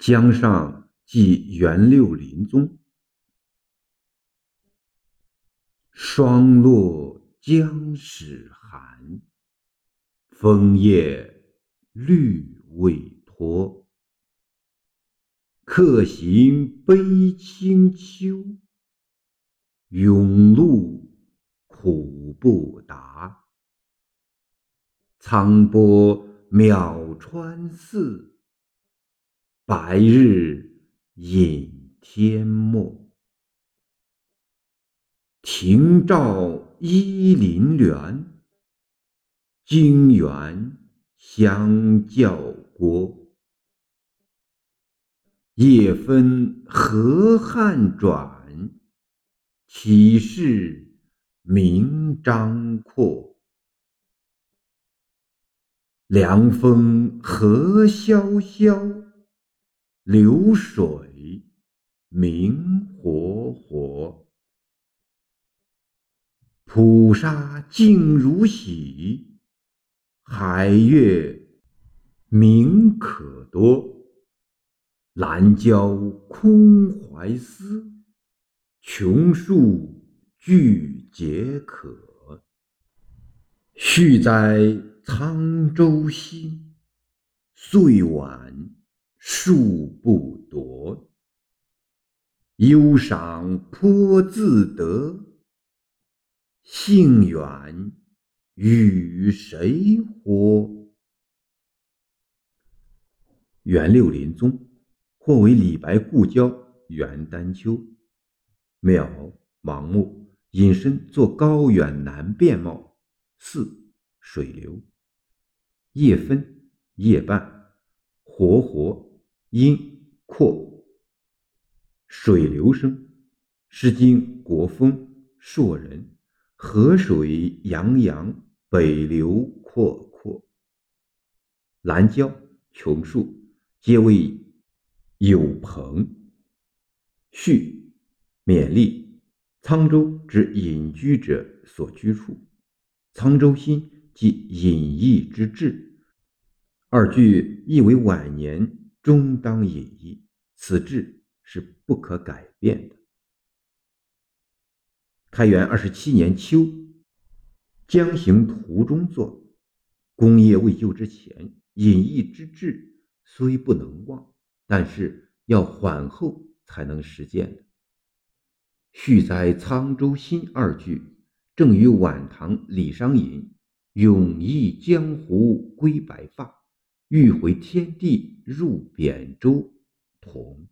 江上寄元六林宗。霜落江始寒，枫叶绿未脱。客行悲清秋，永路苦不达。沧波渺川寺，白日隐天没。庭照依林峦，京园相教郭。夜分河汉转，岂是名张阔？凉风何萧萧，流水明活活。蒲沙静如洗，海月明可多。兰郊空怀思，琼树俱解渴。续在沧州心，岁晚树不夺。忧伤颇自得。幸远与谁活？元六林宗，或为李白故交元丹丘。渺盲目，引申作高远难辨貌。似水流。夜分，夜半。活活，因阔。水流声，《诗经·国风·硕人》。河水洋洋，北流阔阔。兰郊、琼树，皆为有朋。序，勉励。沧州指隐居者所居处。沧州心即隐逸之志。二句意为晚年终当隐逸，此志是不可改变的。开元二十七年秋，江行途中作。功业未就之前，隐逸之志虽不能忘，但是要缓后才能实践的。续载沧州新二句，正与晚唐李商隐“永忆江湖归白发，欲回天地入扁舟”同。